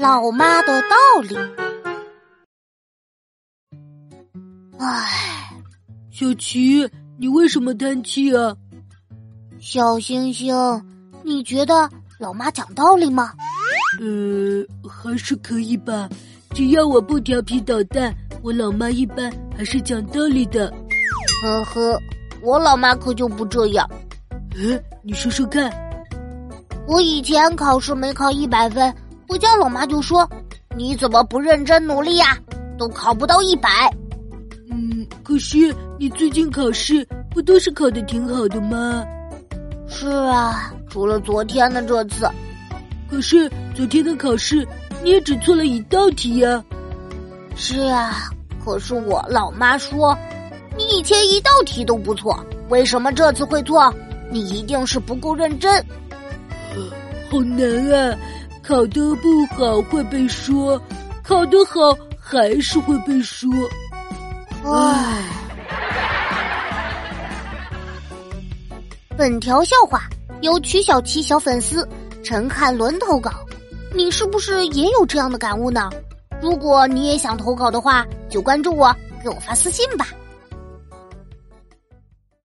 老妈的道理。唉，小琪，你为什么叹气啊？小星星，你觉得老妈讲道理吗？呃，还是可以吧，只要我不调皮捣蛋，我老妈一般还是讲道理的。呵呵，我老妈可就不这样。嗯，你说说看。我以前考试没考一百分，回家老妈就说：“你怎么不认真努力呀？都考不到一百。”嗯，可是你最近考试不都是考的挺好的吗？是啊，除了昨天的这次。可是昨天的考试你也只错了一道题呀。是啊，可是我老妈说，你以前一道题都不错，为什么这次会错？你一定是不够认真。好难啊！考得不好会被说，考得好还是会被说。唉。本条笑话由曲小七小粉丝陈汉伦投稿，你是不是也有这样的感悟呢？如果你也想投稿的话，就关注我，给我发私信吧。